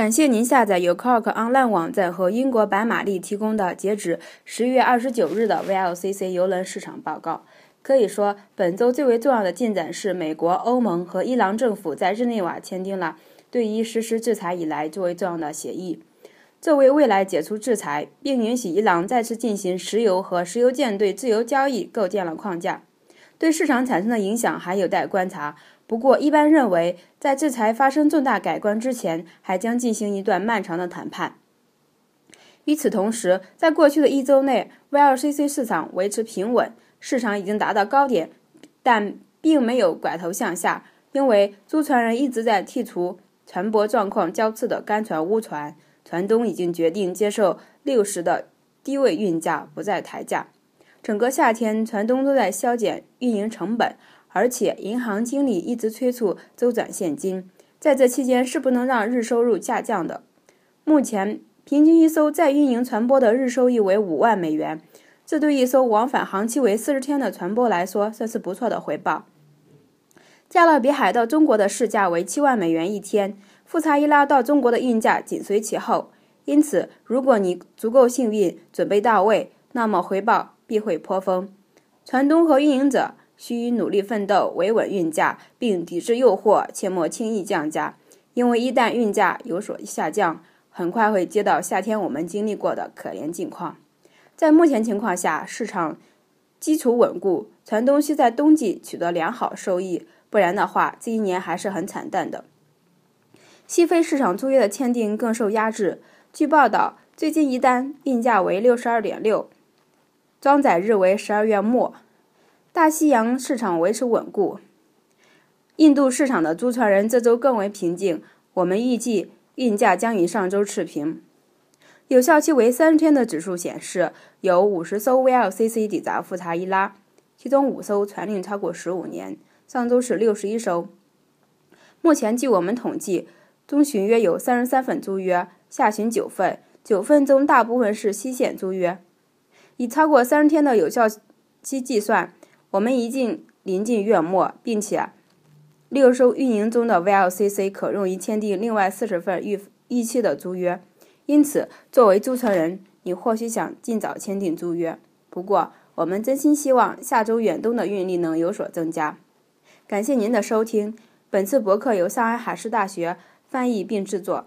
感谢您下载由 Cork Online 网站和英国白玛丽提供的截止十月二十九日的 VLCC 邮轮市场报告。可以说，本周最为重要的进展是，美国、欧盟和伊朗政府在日内瓦签订了对伊实施制裁以来最为重要的协议。这为未来解除制裁并允许伊朗再次进行石油和石油舰队自由交易构建了框架。对市场产生的影响还有待观察。不过，一般认为，在制裁发生重大改观之前，还将进行一段漫长的谈判。与此同时，在过去的一周内，VLCC 市场维持平稳，市场已经达到高点，但并没有拐头向下，因为租船人一直在剔除船舶状况较次的干船、污船。船东已经决定接受六十的低位运价，不再抬价。整个夏天，船东都在削减运营成本，而且银行经理一直催促周转现金。在这期间，是不能让日收入下降的。目前，平均一艘在运营船舶的日收益为五万美元，这对一艘往返航期为四十天的船舶来说，算是不错的回报。加勒比海到中国的市价为七万美元一天，富查伊拉到中国的运价紧随其后。因此，如果你足够幸运，准备到位，那么回报。必会颇丰，船东和运营者需努力奋斗，维稳运价，并抵制诱惑，切莫轻易降价。因为一旦运价有所下降，很快会接到夏天我们经历过的可怜境况。在目前情况下，市场基础稳固，船东需在冬季取得良好收益，不然的话，这一年还是很惨淡的。西非市场租约的签订更受压制。据报道，最近一单运价为六十二点六。装载日为十二月末，大西洋市场维持稳固。印度市场的租船人这周更为平静，我们预计运价将与上周持平。有效期为三十天的指数显示，有五十艘 VLCC 抵达富查伊拉，其中五艘船龄超过十五年，上周是六十一艘。目前据我们统计，中旬约有三十三份租约，下旬九份，九份中大部分是西线租约。以超过三十天的有效期计算，我们已经临近月末，并且六艘运营中的 VLCC 可用于签订另外四十份预预期的租约。因此，作为租车人，你或许想尽早签订租约。不过，我们真心希望下周远东的运力能有所增加。感谢您的收听，本次博客由上海海事大学翻译并制作。